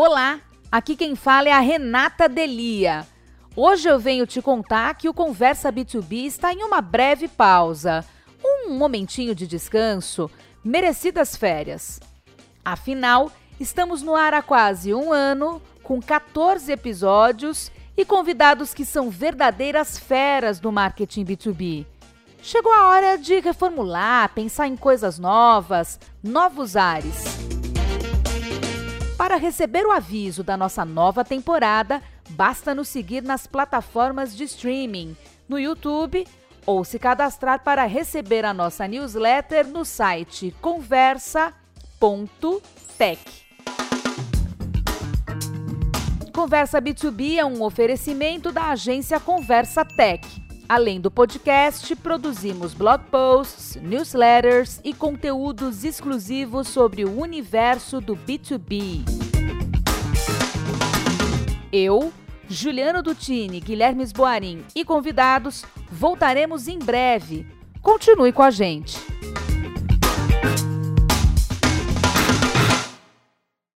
Olá, aqui quem fala é a Renata Delia. Hoje eu venho te contar que o Conversa B2B está em uma breve pausa, um momentinho de descanso, merecidas férias. Afinal, estamos no ar há quase um ano, com 14 episódios e convidados que são verdadeiras feras do marketing B2B. Chegou a hora de reformular, pensar em coisas novas, novos ares. Para receber o aviso da nossa nova temporada, basta nos seguir nas plataformas de streaming, no YouTube ou se cadastrar para receber a nossa newsletter no site conversa.tech. Conversa B2B é um oferecimento da agência Conversa Tech. Além do podcast, produzimos blog posts, newsletters e conteúdos exclusivos sobre o universo do B2B. Eu, Juliano Dutini, Guilherme Boarim e convidados voltaremos em breve. Continue com a gente.